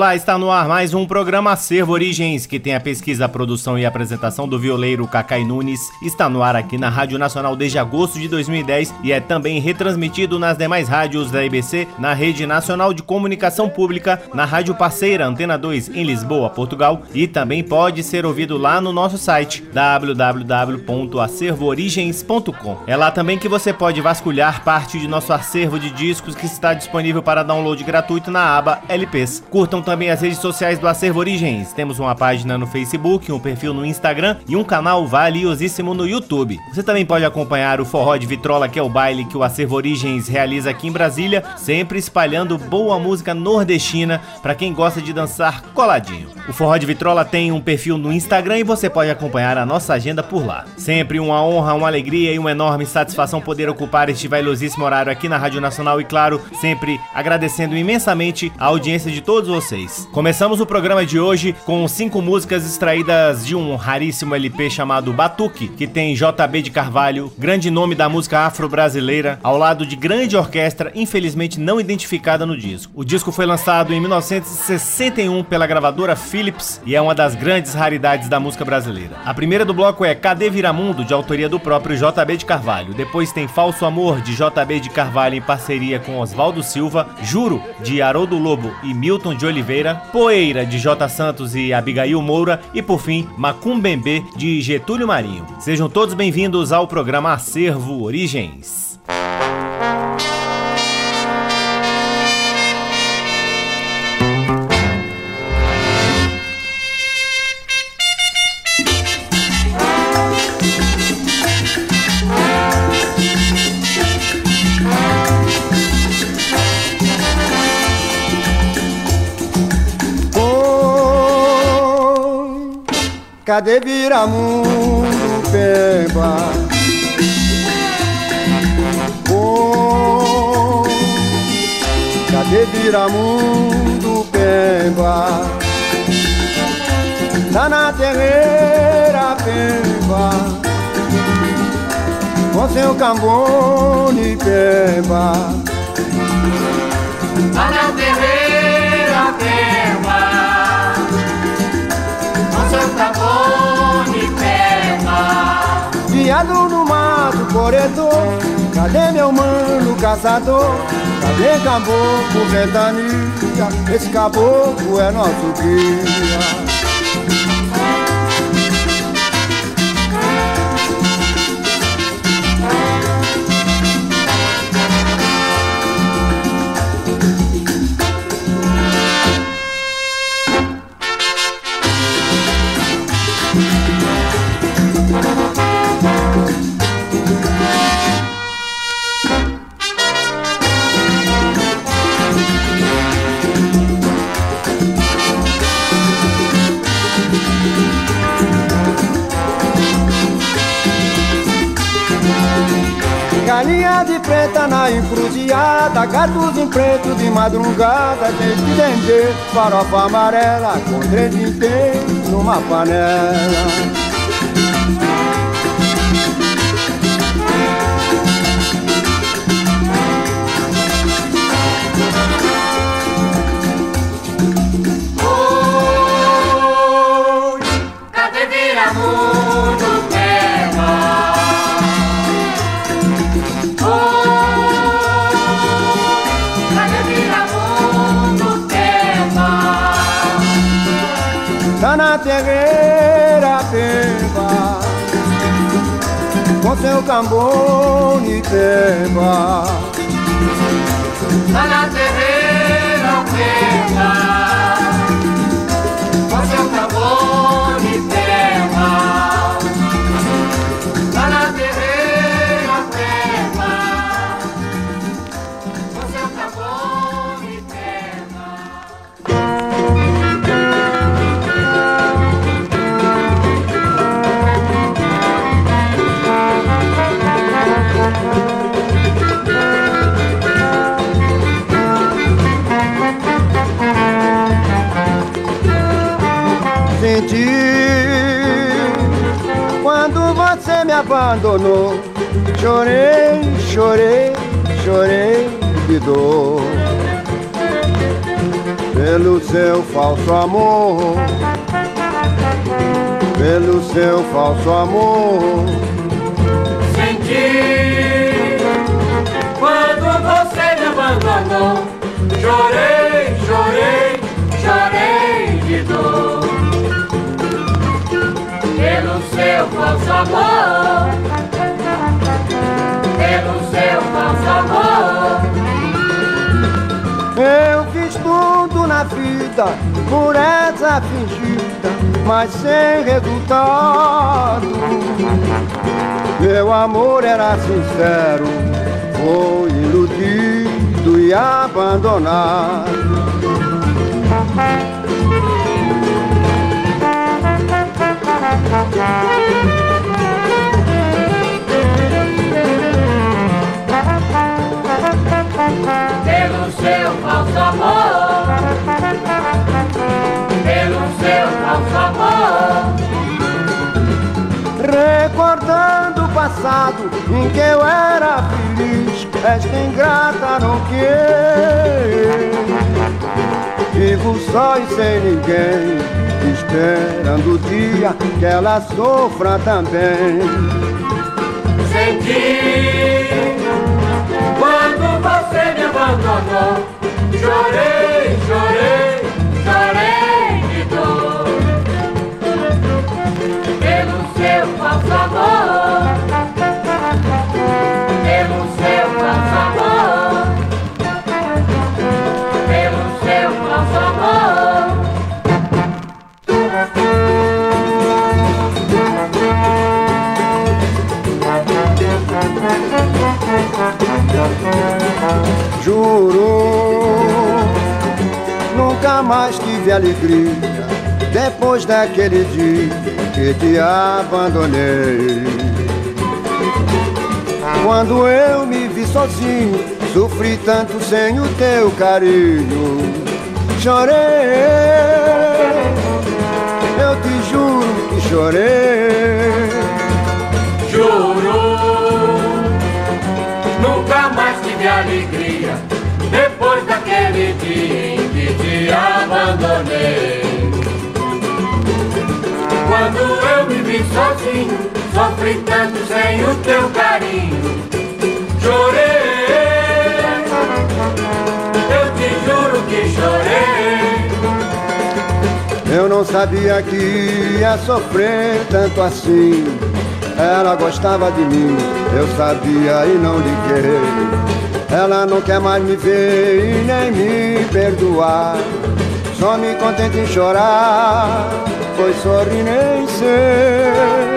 Olá, está no ar mais um programa Acervo Origens, que tem a pesquisa, a produção e a apresentação do violeiro Cacai Nunes. Está no ar aqui na Rádio Nacional desde agosto de 2010 e é também retransmitido nas demais rádios da IBC, na Rede Nacional de Comunicação Pública, na Rádio Parceira Antena 2 em Lisboa, Portugal e também pode ser ouvido lá no nosso site www.acervoorigens.com. É lá também que você pode vasculhar parte de nosso acervo de discos que está disponível para download gratuito na aba LPs. Curtam também as redes sociais do Acervo Origens. Temos uma página no Facebook, um perfil no Instagram e um canal valiosíssimo no YouTube. Você também pode acompanhar o Forró de Vitrola, que é o baile que o Acervo Origens realiza aqui em Brasília, sempre espalhando boa música nordestina para quem gosta de dançar coladinho. O Forró de Vitrola tem um perfil no Instagram e você pode acompanhar a nossa agenda por lá. Sempre uma honra, uma alegria e uma enorme satisfação poder ocupar este valiosíssimo horário aqui na Rádio Nacional e, claro, sempre agradecendo imensamente a audiência de todos vocês vocês. Começamos o programa de hoje com cinco músicas extraídas de um raríssimo LP chamado Batuque, que tem JB de Carvalho, grande nome da música afro-brasileira, ao lado de grande orquestra, infelizmente não identificada no disco. O disco foi lançado em 1961 pela gravadora Philips e é uma das grandes raridades da música brasileira. A primeira do bloco é Cadê Viramundo, de autoria do próprio JB de Carvalho. Depois tem Falso Amor, de JB de Carvalho em parceria com Oswaldo Silva, Juro, de Haroldo Lobo e Milton de Oliveira Oliveira, Poeira de J. Santos e Abigail Moura e por fim Macumbembe de Getúlio Marinho. Sejam todos bem-vindos ao programa Acervo Origens. Cadê Viramundo, Pemba? Oh, cadê Viramundo, Pemba? Tá na terreira, Pemba Com seu cambone, Pemba Tá na Cadê meu mano caçador? Cadê caboclo ventania? Esse caboclo é nosso guia na encruzilhada Gatos em preto de madrugada que vender farofa amarela Com três inteiros numa panela Com seu cambone pemba Lá na terreira pemba senti quando você me abandonou. Chorei, chorei, chorei de dor pelo seu falso amor, pelo seu falso amor. Senti quando você me abandonou. Seu falso amor, pelo seu falso amor. Eu fiz tudo na vida por essa fingida, mas sem resultado. Meu amor era sincero, foi iludido e abandonado. Pelo seu falso amor, pelo seu falso amor, Recordando o passado em que eu era feliz, esta ingrata não quer. Vivo só e sem ninguém, esperando o dia que ela sofra também. senti quando você me abandonou. Chorei, chorei, chorei de dor pelo seu falso amor, alegria depois daquele dia que te abandonei. Quando eu me vi sozinho, sofri tanto sem o teu carinho. Chorei, eu te juro que chorei. Juro, nunca mais tive alegria abandonei. Quando eu me vi sozinho, sofri tanto sem o teu carinho. Chorei, eu te juro que chorei. Eu não sabia que ia sofrer tanto assim. Ela gostava de mim, eu sabia e não liguei. Ela não quer mais me ver e nem me perdoar. Só me contente em chorar, pois sorri nem sei.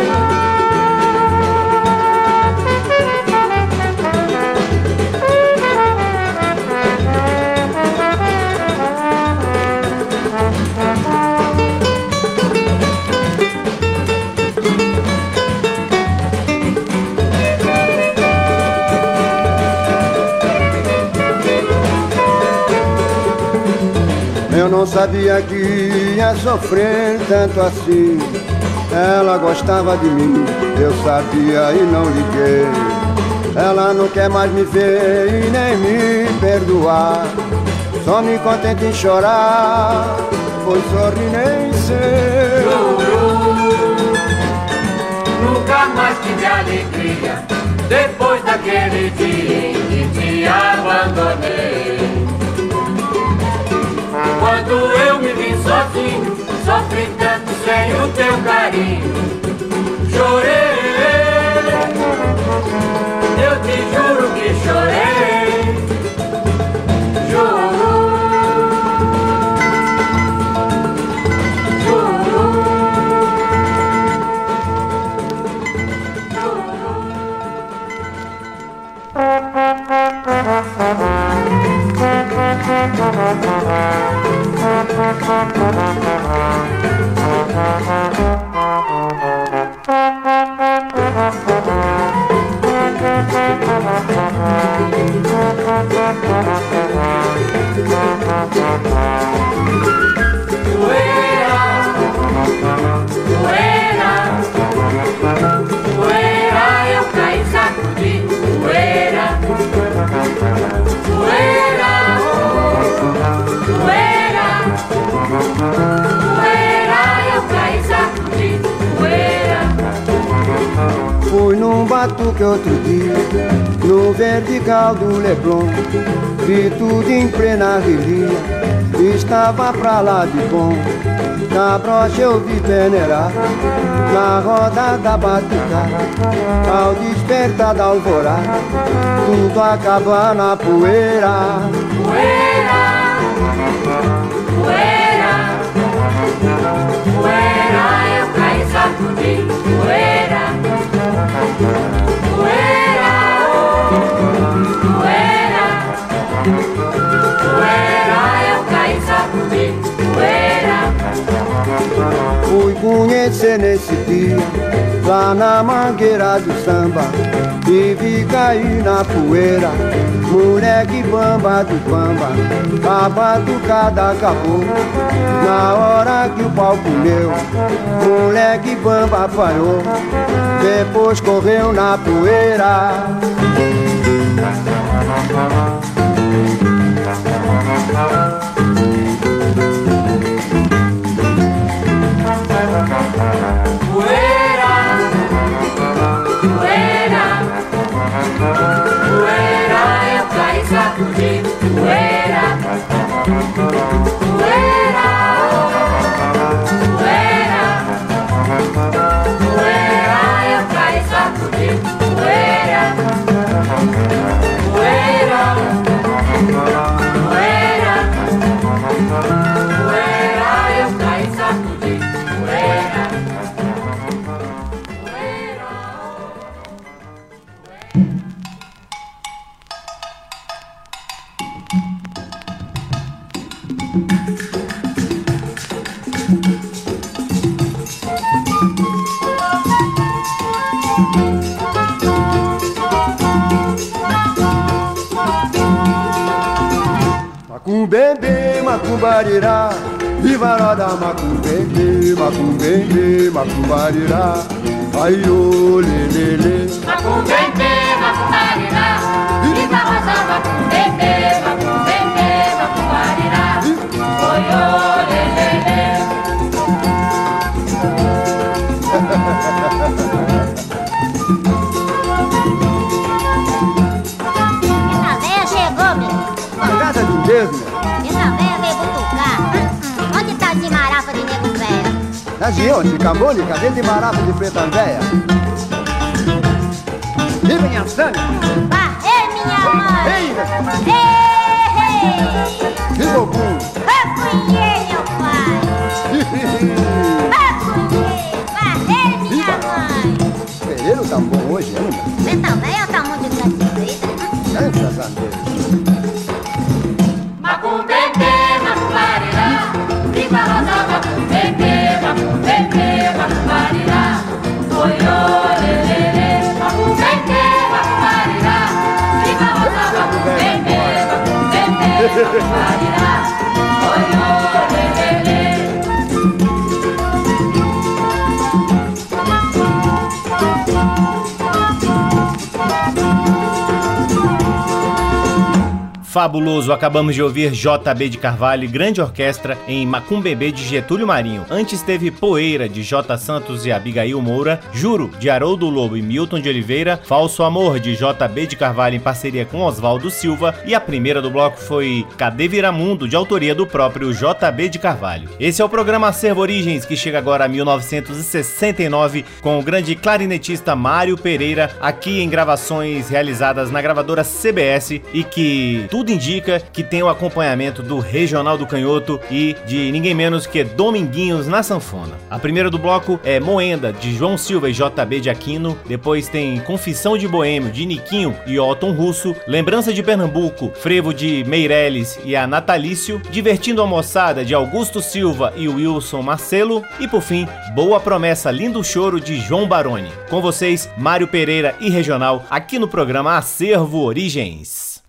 Não sabia que ia sofrer tanto assim. Ela gostava de mim, eu sabia e não liguei. Ela não quer mais me ver e nem me perdoar. Só me contente em chorar, pois sorri nem sei. Nunca mais tive alegria depois daquele dia em que te abandonei. Quando eu me vi sozinho, sofri tanto sem o teu carinho. Chorei, eu te juro que chorei. Juro, juro. Poeira, batuque outro dia No vertical do Leblon Vi tudo em plena relia Estava pra lá de bom. Na brocha eu vi peneirar Na roda da batucada Ao despertar da alvorada Tudo acaba na poeira. Poeira Poeira Poeira Eu caí sacudi Poeira Fui conhecer nesse dia Lá na mangueira do samba E vi cair na poeira Moleque bamba do bamba A batucada acabou Na hora que o pau comeu Moleque bamba apanhou Depois correu na poeira Macumbembe, macumbarirá Viva roda macumbembe, macumbembe, macumbarirá Ai, ô, lê, lê, lê. Macumbembe, macumbarirá Viva Rosa, macumbembe, macumbembe, Tá de cadê de barato de preta véia? E minha Sânia Ah, ei, minha mãe! Ei, Ei, ei! que bobum Apunhei, meu pai! Apunhei! Varrei, minha mãe! Pereiro tá bom hoje, hein, meu? Essa véia tá muito gratuita. Graças a Deus Macumbembe, macumbarirá Viva Rosa, macumbembe, macumbarirá Oi, Fabuloso, acabamos de ouvir JB de Carvalho, grande orquestra em Macumbebê de Getúlio Marinho. Antes teve Poeira de J. Santos e Abigail Moura, Juro de Haroldo Lobo e Milton de Oliveira, Falso Amor de JB de Carvalho em parceria com Oswaldo Silva e a primeira do bloco foi Cadê Viramundo de autoria do próprio JB de Carvalho. Esse é o programa Acervo Origens que chega agora a 1969 com o grande clarinetista Mário Pereira aqui em gravações realizadas na gravadora CBS e que tudo indica que tem o acompanhamento do Regional do Canhoto e de ninguém menos que Dominguinhos na sanfona. A primeira do bloco é Moenda de João Silva e JB de Aquino, depois tem Confissão de Boêmio de Niquinho e Otton Russo, Lembrança de Pernambuco, Frevo de Meirelles e a Natalício, Divertindo a Moçada de Augusto Silva e Wilson Marcelo e por fim Boa Promessa Lindo Choro de João Baroni. Com vocês, Mário Pereira e Regional aqui no programa Acervo Origens.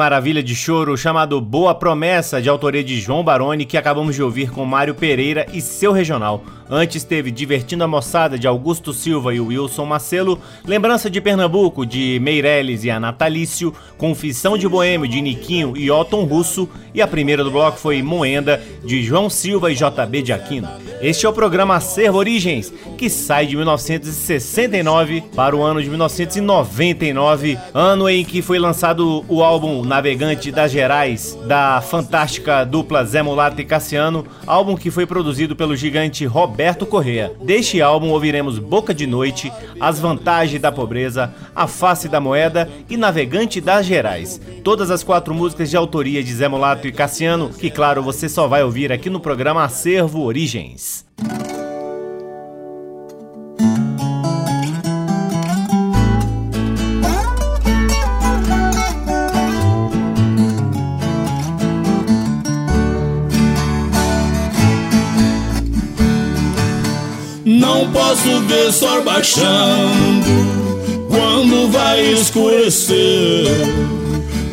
Maravilha de choro, chamado Boa Promessa, de autoria de João Baroni, que acabamos de ouvir com Mário Pereira e seu regional. Antes teve Divertindo a Moçada, de Augusto Silva e Wilson Macelo, Lembrança de Pernambuco, de Meirelles e a Natalício, Confissão de Boêmio, de Niquinho e Otton Russo, e a primeira do bloco foi Moenda, de João Silva e JB de Aquino. Este é o programa Acervo Origens, que sai de 1969 para o ano de 1999, ano em que foi lançado o álbum Navegante das Gerais, da fantástica dupla Zé Mulato e Cassiano, álbum que foi produzido pelo gigante Roberto Correa. Deste álbum ouviremos Boca de Noite, As Vantagens da Pobreza, A Face da Moeda e Navegante das Gerais. Todas as quatro músicas de autoria de Zé Mulato e Cassiano, que claro você só vai ouvir aqui no programa Acervo Origens. Não posso ver sol baixando quando vai escurecer.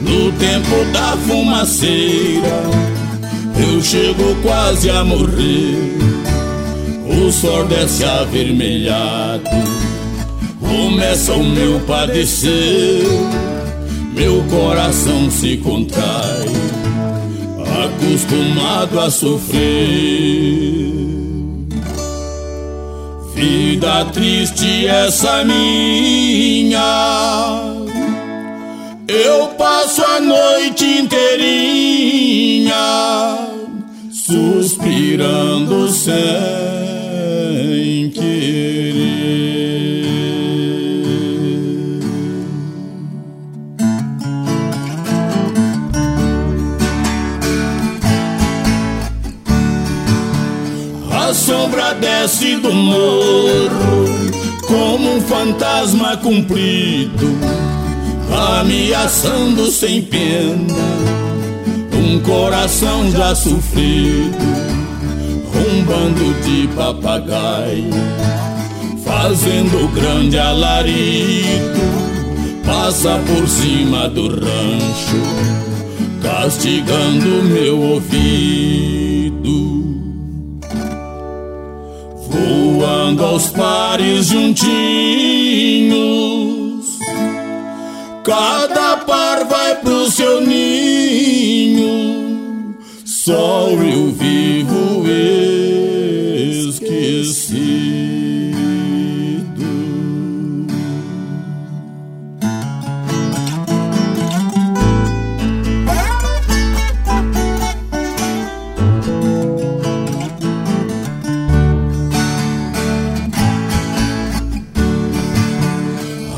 No tempo da fumaceira, eu chego quase a morrer. O sol desce avermelhado, começa o meu padecer. Meu coração se contrai, acostumado a sofrer. Vida triste essa minha. Eu passo a noite inteirinha suspirando sem querer. A sombra desce do morro como um fantasma cumprido, ameaçando sem pena um coração já sofrido, um bando de papagaio fazendo grande alarido, passa por cima do rancho, castigando meu ouvido voando aos pares juntinhos. Cada par vai pro seu ninho, só eu vivo esquecido.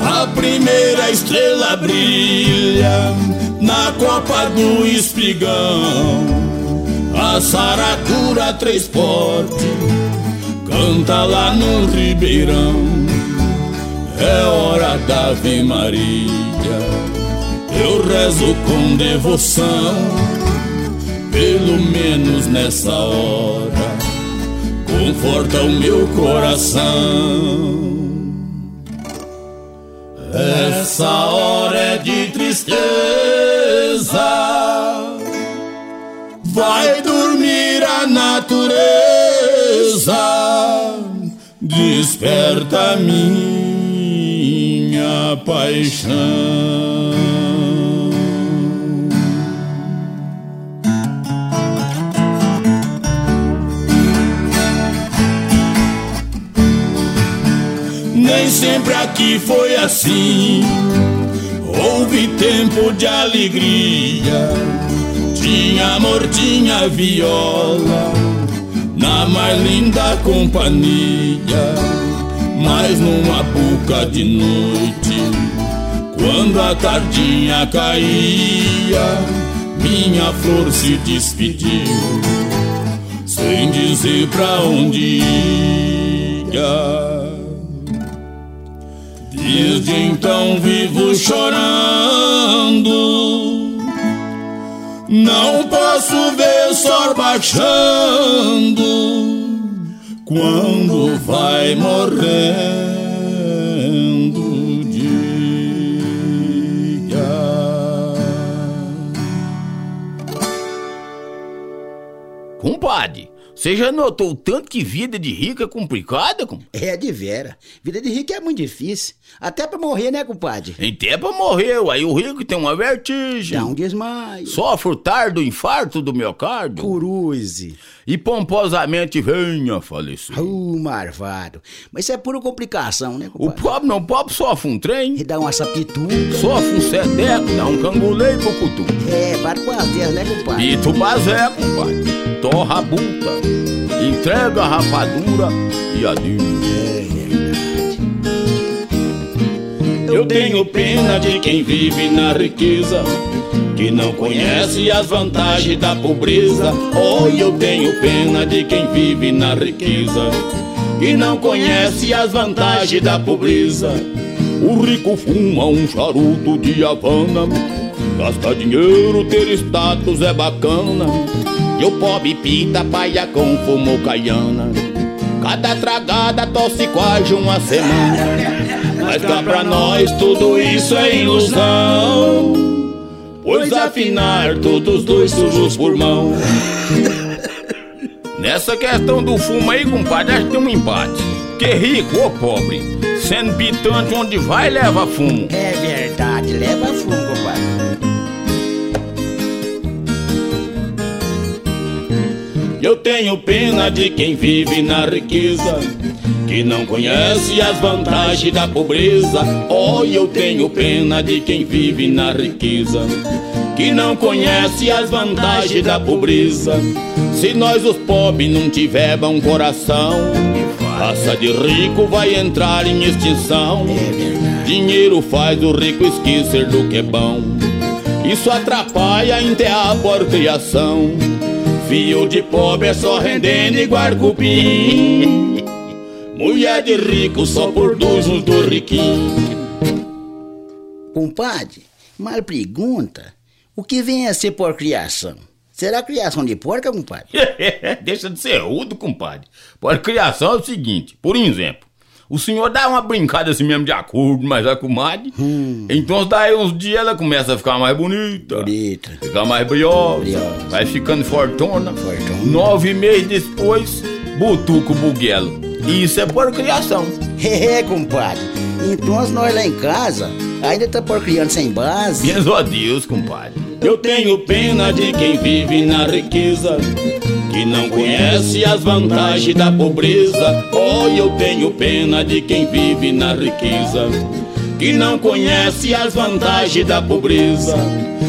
A primeira estrela brilha na copa do espigão. A saracura três porte canta lá no ribeirão. É hora da Ave Maria, eu rezo com devoção. Pelo menos nessa hora, conforta o meu coração. Essa hora é de tristeza. Vai dormir a natureza. Desperta minha paixão. Nem sempre aqui foi assim. Houve tempo de alegria. Tinha amor, tinha viola. Na mais linda companhia. Mas numa boca de noite. Quando a tardinha caía, minha flor se despediu. Sem dizer pra onde ia. Desde então vivo chorando. Não posso ver sol baixando quando vai morrendo o dia. Compadre, você já notou o tanto que vida de rico é complicada, com? É de vera. Vida de rico é muito difícil. Até pra morrer, né, compadre? Até pra morrer, aí o rico tem uma vertigem. Dá um desmaio. Sofre o tardo infarto do miocárdio. Curuze. E pomposamente venha falecer. Uh, marvado. Mas isso é pura complicação, né, O compadre? pobre não pobre sofre um trem, E dá uma sapituca. sofre um sedeco, dá um canguleio pro cutu. É, bate com as né, compadre? Pito bazé, compadre. Torra a buta. Entrega a rapadura e adeus. Eu tenho pena de quem vive na riqueza, que não conhece as vantagens da pobreza. Oh, eu tenho pena de quem vive na riqueza, que não conhece as vantagens da pobreza. O rico fuma um charuto de Havana, gasta dinheiro, ter status é bacana. E o pobre pita paia com fumo caiana. Cada tragada tosse quase uma semana. Mas cá pra nós tudo isso é ilusão. Pois afinar todos dois sujos por mão. Nessa questão do fumo aí, compadre, acho que tem um empate. Que rico ou pobre, sendo pitante onde vai leva fumo. É verdade, leva fumo, compadre. Eu tenho pena de quem vive na riqueza, que não conhece as vantagens da pobreza. Oh, eu tenho pena de quem vive na riqueza, que não conhece as vantagens da pobreza. Se nós os pobres não tiver bom coração, raça de rico vai entrar em extinção. Dinheiro faz o rico esquecer do que é bom. Isso atrapalha até a criação. Fio de pobre é só rendendo igual cupim. Mulher de rico só por dois uns do riquinho. Compadre, mal pergunta. O que vem a ser por criação? Será criação de porca, compadre? Deixa de ser rudo, compadre. Por criação é o seguinte, por exemplo, o senhor dá uma brincada assim mesmo de acordo, mas a comadre. Então daí uns dias ela começa a ficar mais bonita. Bonita. Ficar mais briosa, Briosa. vai ficando fortona. Fortona. Nove meses depois, butuca o buguelo. Isso é por criação. É, compadre. Então nós lá em casa ainda tá por criança sem base. Benzo a Deus, compadre. Eu tenho pena de quem vive na riqueza, que não conhece as vantagens da pobreza. Oh, eu tenho pena de quem vive na riqueza, que não conhece as vantagens da pobreza.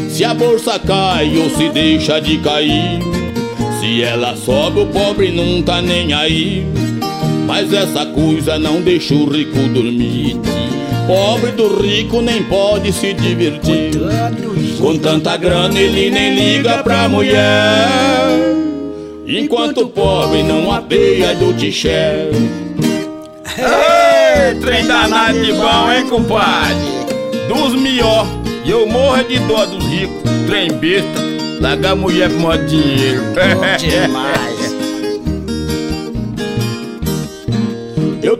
Se a bolsa cai ou se deixa de cair, se ela sobe, o pobre não tá nem aí. Mas essa coisa não deixa o rico dormir. Pobre do rico nem pode se divertir. Com tanta grana ele nem liga pra mulher. Enquanto o pobre não apeia do tiché. Ei, trem danado de bom, hein, compadre? Dos melhor. E eu morro de dó dos ricos. Trem besta. Larga a mulher pro maior dinheiro. Bom demais.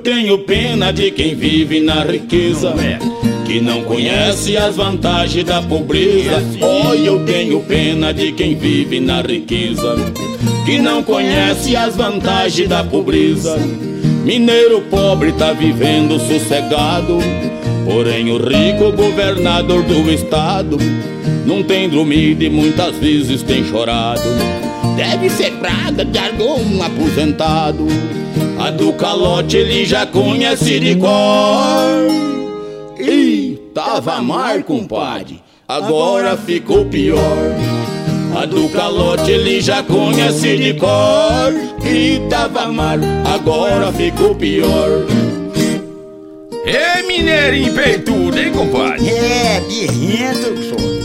tenho pena de quem vive na riqueza, que não conhece as vantagens da pobreza. Oh, eu tenho pena de quem vive na riqueza, que não conhece as vantagens da pobreza. Mineiro pobre tá vivendo sossegado, porém o rico governador do estado não tem dormido e muitas vezes tem chorado. Deve ser praga de algum aposentado. A do calote ele já conhece de cor. Ih, tava mar, compadre. Agora ficou pior. A do calote ele já conhece de cor. Ih, tava mar, agora ficou pior. Ei, mineirinho peitudo, hein, compadre? É, birrento, senhor.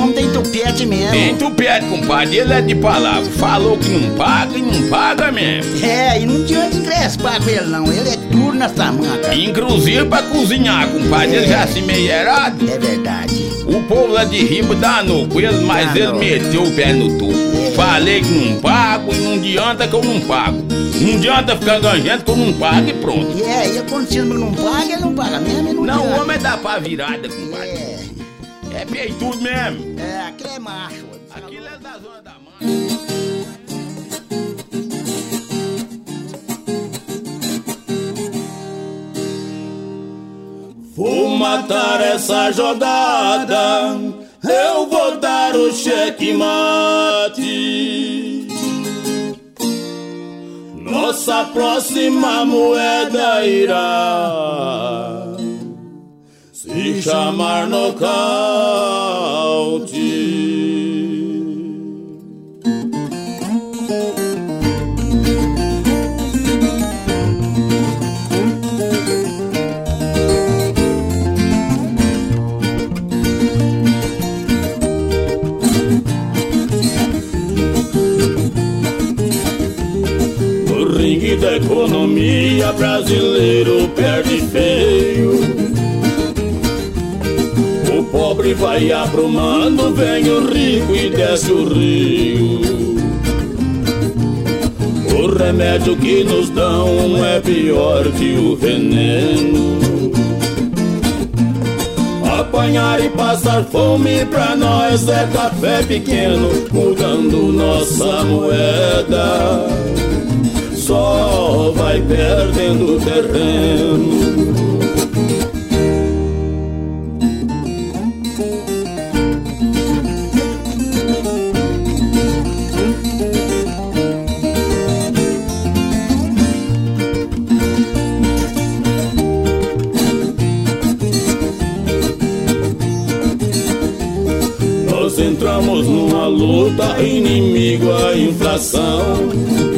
Homem tem tupete mesmo. Tem tupete, compadre, ele é de palavra. Falou que não paga e não paga mesmo. É, e não adianta encrespar com ele não. Ele é duro na tamanca. Inclusive pra cozinhar, compadre, ele já se meio errado. É verdade. O povo lá de riba danou com ele, mas ele meteu o pé no tubo. É. Falei que não pago e não adianta que eu não pago. Não adianta ficar ganhando que eu não pago e pronto. É, e acontecendo que não paga, ele não paga mesmo. e Não, Não, o homem dá pra virada, compadre. É, é peitudo mesmo. É, aquele é macho. Tá Aquilo é da zona da mãe. Vou matar essa jogada, eu vou dar o cheque mate. Nossa próxima moeda irá se chamar nocaute. da economia brasileiro perde feio. Pobre vai abrumando, vem o rico e desce o rio. O remédio que nos dão é pior que o veneno. Apanhar e passar fome pra nós é café pequeno, mudando nossa moeda só vai perdendo terreno. Luta, inimigo a inflação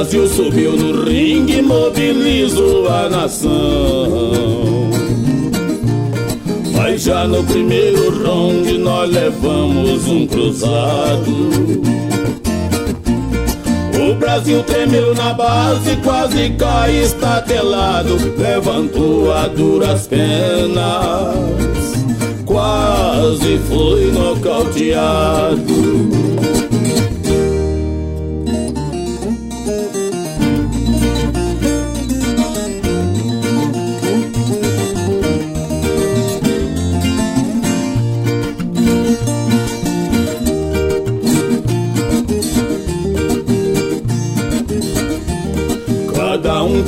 Brasil subiu no ringue, mobilizou a nação. Mas já no primeiro round nós levamos um cruzado. O Brasil tremeu na base, quase cai estatelado. Levantou a duras penas, quase foi nocauteado.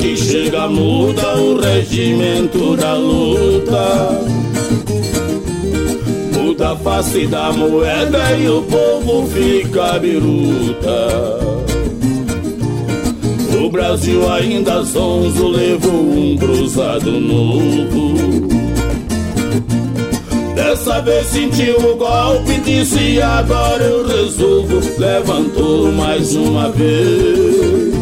que chega muda o regimento da luta. Muda a face da moeda e o povo fica biruta. O Brasil ainda zonzo levou um cruzado novo. Dessa vez sentiu o golpe, disse agora eu resolvo. Levantou mais uma vez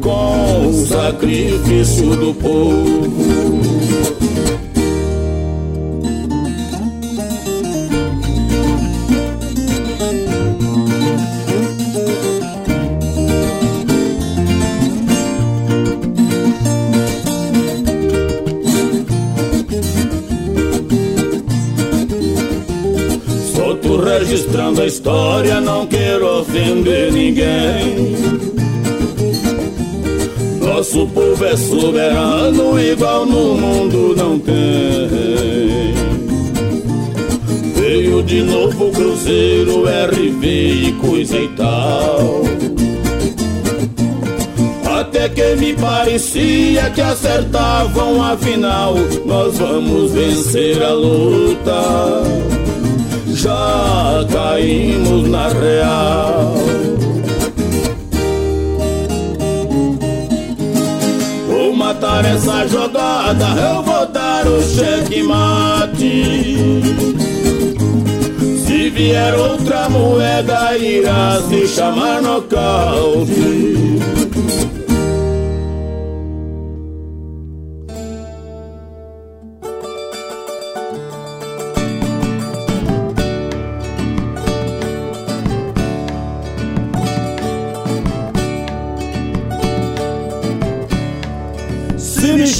com o sacrifício do povo. Nosso povo é soberano, igual no mundo não tem. Veio de novo o Cruzeiro, RV e coisa e tal. Até que me parecia que acertavam a final. Nós vamos vencer a luta. Já caímos na real. Matar essa jogada, eu vou dar o cheque mate. Se vier outra moeda, irá se chamar nocaute.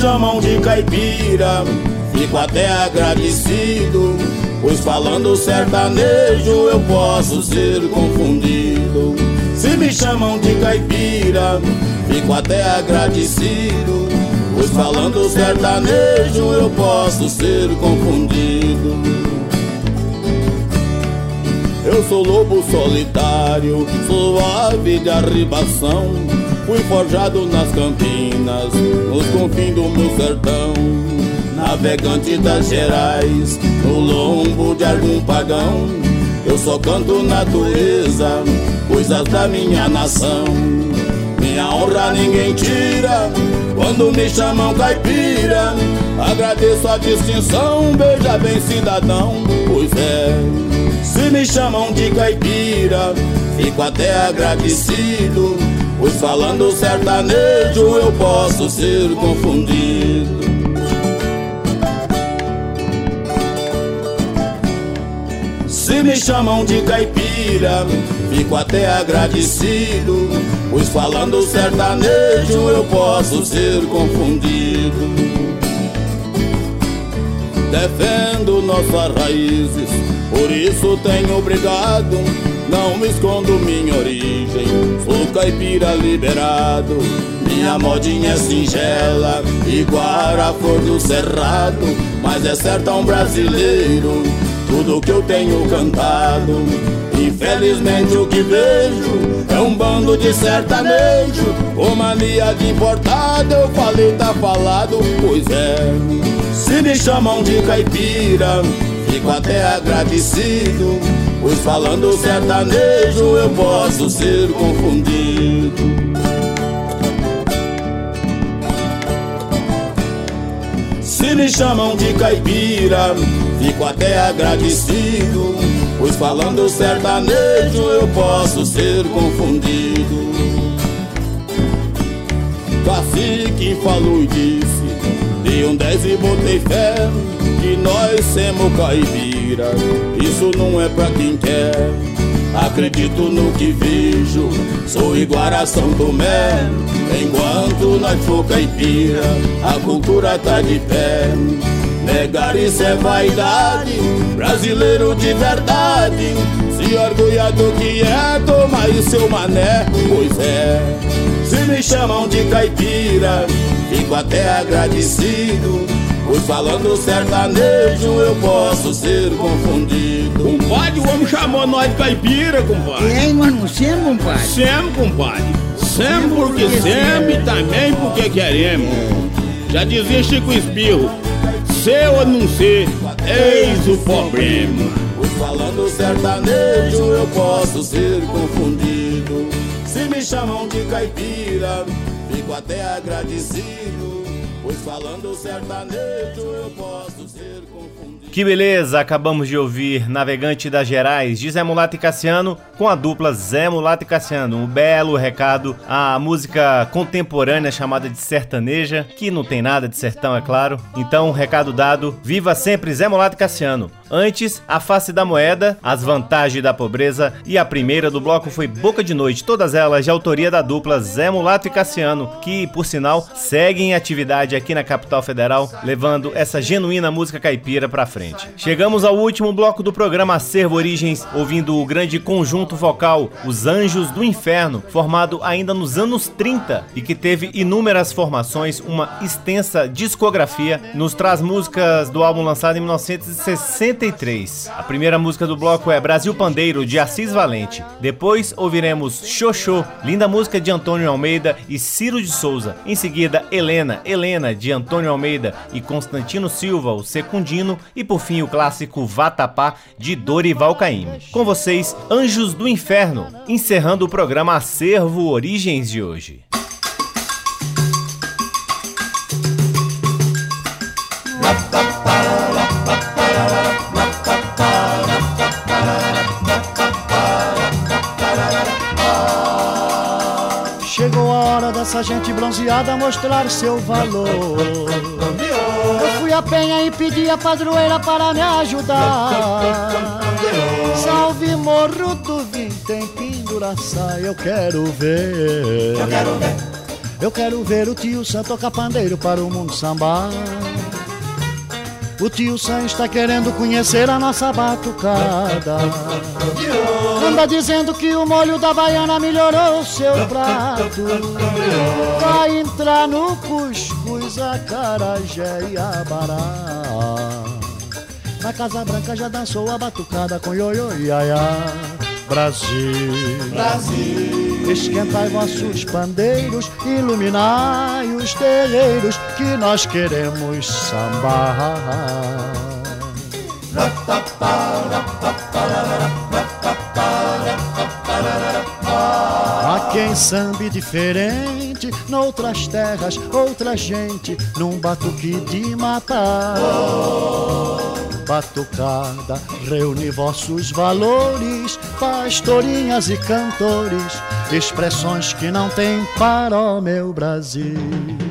Chamam de caipira, fico até agradecido, pois falando sertanejo eu posso ser confundido. Se me chamam de caipira, fico até agradecido, pois falando sertanejo eu posso ser confundido. Eu sou lobo solitário, sou ave de arribação Fui forjado nas campinas, nos confins do meu sertão. Navegante das Gerais, no lombo de algum pagão. Eu só canto natureza, coisas da minha nação. Minha honra ninguém tira, quando me chamam caipira. Agradeço a distinção, veja bem cidadão, pois é. Se me chamam de caipira, fico até agradecido. Pois falando sertanejo eu posso ser confundido. Se me chamam de caipira, fico até agradecido. Pois falando sertanejo eu posso ser confundido. Defendo nossas raízes, por isso tenho obrigado. Não me escondo minha origem, caipira liberado. Minha modinha é singela, igual a flor do cerrado. Mas é sertão brasileiro, tudo que eu tenho cantado. Infelizmente o que vejo é um bando de sertanejo Com mania de importado, eu falei tá falado, pois é Se me chamam de caipira, fico até agradecido Pois falando sertanejo eu posso ser confundido Se me chamam de caipira, fico até agradecido. Pois falando sertanejo eu posso ser confundido. Cacique falou e disse: Dei um dez e botei fé. Que nós somos caipira, isso não é pra quem quer. Acredito no que vejo, sou igual a São Tomé. Enquanto nós for caipira, a cultura tá de pé. Negar isso é vaidade, brasileiro de verdade. Se orgulha do que é, toma aí seu mané, pois é. Se me chamam de caipira, fico até agradecido. Pois falando sertanejo eu posso ser confundido. Compadre, o homem chamou nós de caipira, compadre. E aí, nós não somos, compadre? Sempre, compadre. Sempre porque sempre e também porque queremos. Já dizia Chico Espirro, ser ou não ser, eis o problema. Pois falando sertanejo eu posso ser confundido. Chamam de caipira, fico até agradecido. Pois falando sertanejo eu posso ser confundido. Que beleza! Acabamos de ouvir Navegante das Gerais de Zé Mulato e Cassiano com a dupla Zé Mulato e Cassiano. Um belo recado à música contemporânea chamada de sertaneja, que não tem nada de sertão, é claro. Então, recado dado: viva sempre Zé Mulato e Cassiano! Antes, a face da moeda, as vantagens da pobreza e a primeira do bloco foi Boca de Noite, todas elas de autoria da dupla Zé Mulato e Cassiano, que, por sinal, seguem em atividade aqui na capital federal, levando essa genuína música caipira pra frente. Chegamos ao último bloco do programa Acervo Origens, ouvindo o grande conjunto vocal Os Anjos do Inferno, formado ainda nos anos 30 e que teve inúmeras formações, uma extensa discografia, nos traz músicas do álbum lançado em 1963. A primeira música do bloco é Brasil Pandeiro, de Assis Valente. Depois ouviremos Xoxô, linda música de Antônio Almeida e Ciro de Souza. Em seguida, Helena, Helena, de Antônio Almeida e Constantino Silva, o Secundino. E por fim, o clássico Vatapá, de Dorival Caymmi. Com vocês, Anjos do Inferno, encerrando o programa Acervo Origens de hoje. Chegou a hora dessa gente bronzeada mostrar seu valor. A penha e pedi a padroeira para me ajudar. Salve morro do vintém, penduraça, eu quero ver. Eu quero ver. Eu quero ver o tio Sam tocar pandeiro para o mundo sambar. O tio Sam está querendo conhecer a nossa batucada. Anda dizendo que o molho da baiana melhorou o seu prato. Vai entrar no cuscuz, acarajé e abará. Na Casa Branca já dançou a batucada com ioiô e iaiá. Brasil. Brasil. Esquentai vossos pandeiros, iluminai os terreiros que nós queremos sambar. Há quem sambe diferente, noutras terras, outra gente, num batuque de matar. Batucada, reúne vossos valores, pastorinhas e cantores, expressões que não tem para o meu Brasil.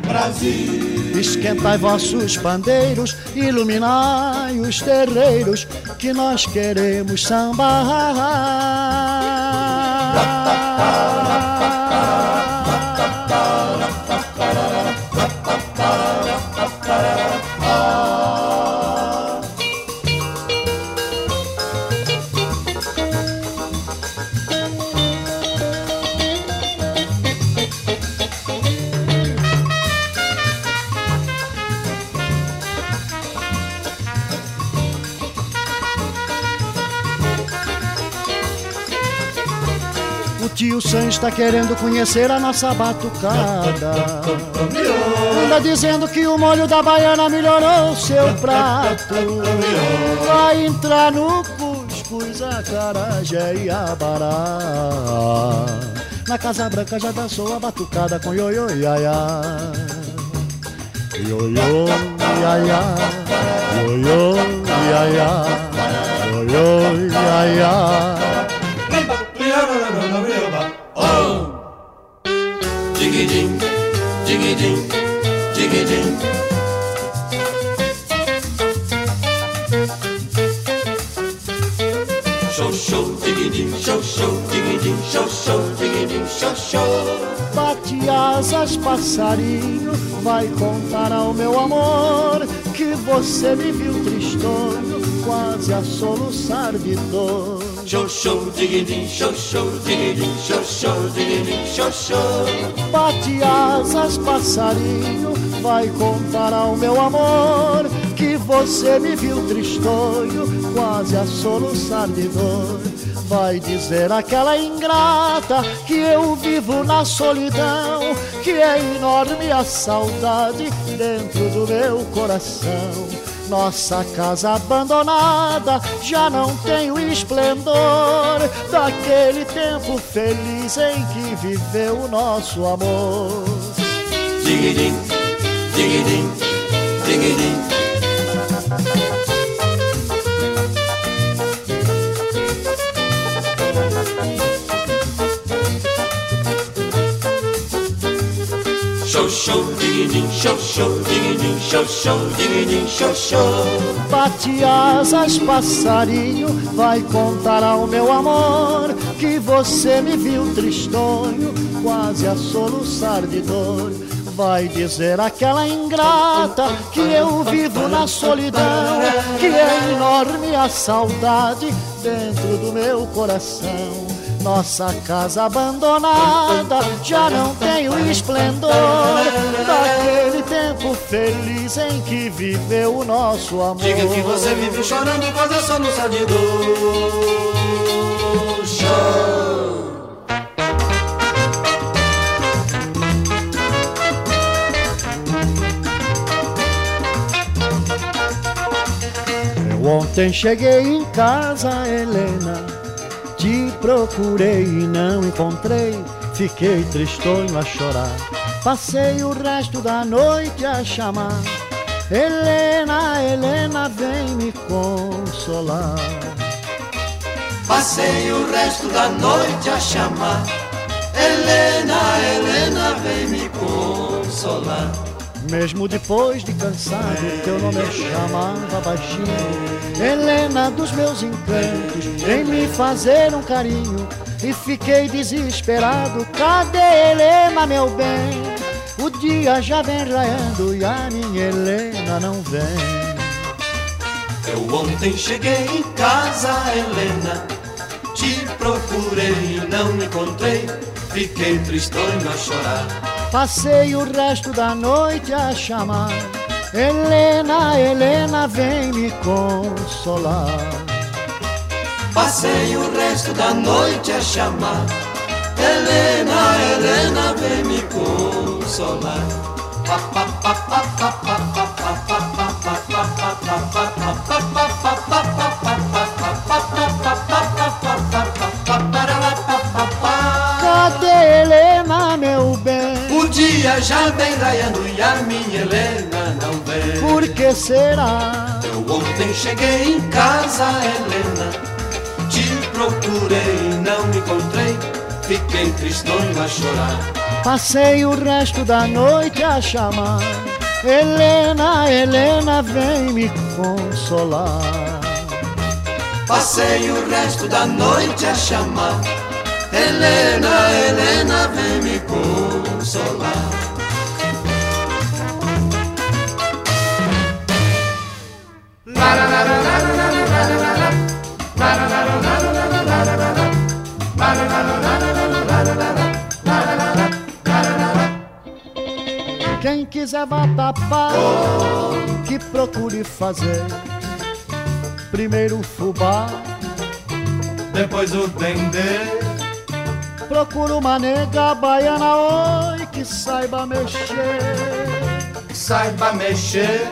Brasil. Esquentai vossos pandeiros, iluminai os terreiros, que nós queremos sambar. Está querendo conhecer a nossa batucada. Anda dizendo que o molho da baiana melhorou seu prato. Vai entrar no cuscuz, acarajé e abará. Na Casa Branca já dançou a batucada com ioiô iaiá. Ioiô iaiá, ioiô iaiá, ioiô iaiá. Passarinho, vai contar ao meu amor que você me viu tristonho, quase a soluçar de dor. Show, digidim, show, show, digidim, show, show. Bate asas, passarinho, vai contar ao meu amor que você me viu tristonho, quase a soluçar de dor. Vai dizer àquela ingrata que eu vivo na solidão, que é enorme a saudade dentro do meu coração. Nossa casa abandonada já não tem o esplendor daquele tempo feliz em que viveu o nosso amor. Digidim, digidim, digidim. Digidim, show, show, digidim, show, show. Bate asas, passarinho, vai contar ao meu amor que você me viu tristonho, quase a soluçar de dor. Vai dizer àquela ingrata que eu vivo na solidão, que é enorme a saudade dentro do meu coração. Nossa casa abandonada já não tem o esplendor daquele tempo feliz em que viveu o nosso amor. Diga que você vive chorando quase a soluçar de dor. Show. Eu ontem cheguei em casa, Helena. Procurei e não encontrei. Fiquei tristonho a chorar. Passei o resto da noite a chamar. Helena, Helena, vem me consolar. Passei o resto da noite a chamar. Helena, Helena, vem me consolar. Mesmo depois de cansado, teu nome eu chamava baixinho. Helena dos meus encantos, vem me fazer um carinho. E fiquei desesperado, cadê Helena, meu bem? O dia já vem raiando e a minha Helena não vem. Eu ontem cheguei em casa, Helena. Te procurei e não encontrei. Fiquei tristonho a chorar. Passei o resto da noite a chamar. Helena, Helena, vem me consolar. Passei o resto da noite a chamar. Helena, Helena, vem me consolar. Cadê já vem raiando e a minha Helena não vem. Por que será? Eu ontem cheguei em casa, Helena. Te procurei e não me encontrei. Fiquei tristonho a chorar. Passei o resto da noite a chamar. Helena, Helena, vem me consolar. Passei o resto da noite a chamar. Helena, Helena, vem me consolar. Quem quiser vá tapar, que procure fazer. Primeiro o fubá, Depois o dendê, procura uma nega baiana, oi, que saiba mexer. saiba mexer,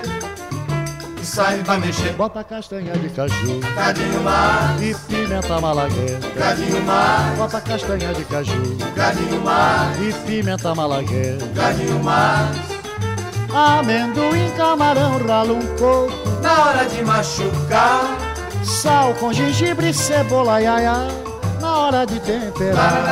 saiba mexer. Bota castanha de caju Cadinho mais, e pimenta malagueta. cadinho mais, Bota castanha de caju cadinho mais, e pimenta malagueta. cadinho mais. Amendoim, camarão, ralo um coco. Na hora de machucar, Sal com gengibre, cebola, iaia. Na hora de temperar.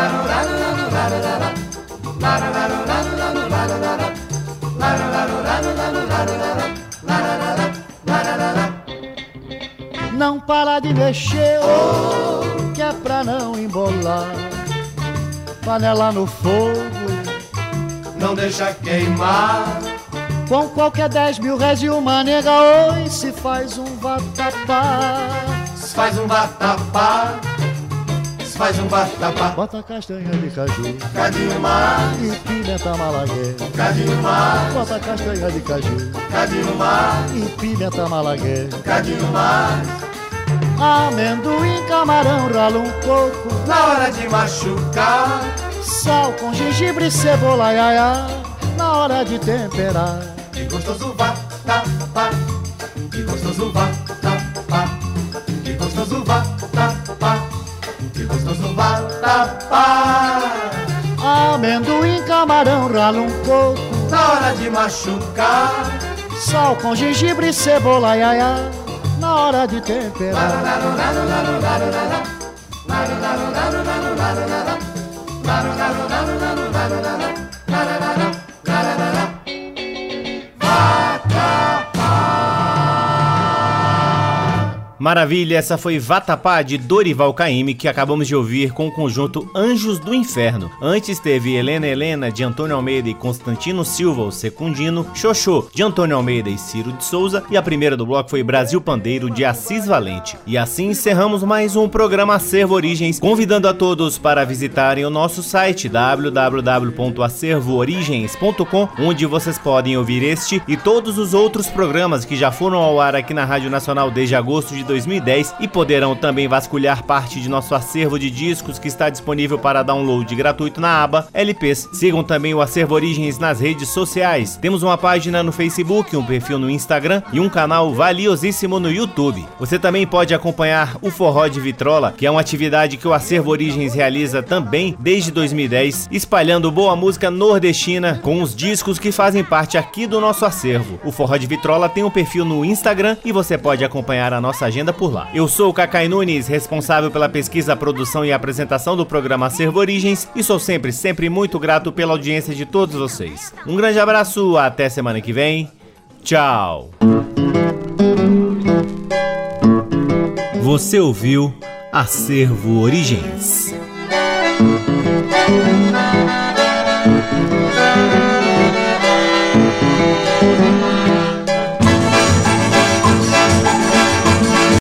Não para de mexer, oh, que é pra não embolar. Panela no fogo, não deixa queimar. com qualquer 10 mil réis e uma nega, oi, se faz um vatapá. Se faz um vatapá, se faz um vatapá. Bota castanha de caju Cadinho e pimenta malagueta. cadinho mais, Bota castanha de caju cadinho e pimenta malagueta. cadinho mais. Amendoim, camarão, ralo um coco. Na hora de machucar, Sal com gengibre, cebola, iaia. Na hora de temperar. que gostoso vatapá, que gostoso vatapá, que gostoso vatapá, que gostoso vatapá. Amendoim, camarão, ralo um coco. Na hora de machucar, Sal com gengibre, cebola, iaia. Na hora de temperar. Maravilha, essa foi Vatapá de Dorival Caymmi que acabamos de ouvir com o conjunto Anjos do Inferno. Antes teve Helena Helena de Antônio Almeida e Constantino Silva, o secundino, Xoxô de Antônio Almeida e Ciro de Souza e a primeira do bloco foi Brasil Pandeiro de Assis Valente. E assim encerramos mais um programa Acervo Origens, convidando a todos para visitarem o nosso site www.acervoorigens.com, onde vocês podem ouvir este e todos os outros programas que já foram ao ar aqui na Rádio Nacional desde agosto de 2010 e poderão também vasculhar parte de nosso acervo de discos que está disponível para download gratuito na aba LPs. Sigam também o Acervo Origens nas redes sociais. Temos uma página no Facebook, um perfil no Instagram e um canal valiosíssimo no YouTube. Você também pode acompanhar o Forró de Vitrola, que é uma atividade que o Acervo Origens realiza também desde 2010, espalhando boa música nordestina com os discos que fazem parte aqui do nosso acervo. O Forró de Vitrola tem um perfil no Instagram e você pode acompanhar a nossa agenda por lá. Eu sou o Cacai Nunes, responsável pela pesquisa, produção e apresentação do programa Acervo Origens e sou sempre, sempre muito grato pela audiência de todos vocês. Um grande abraço, até semana que vem. Tchau. Você ouviu Acervo Origens. Música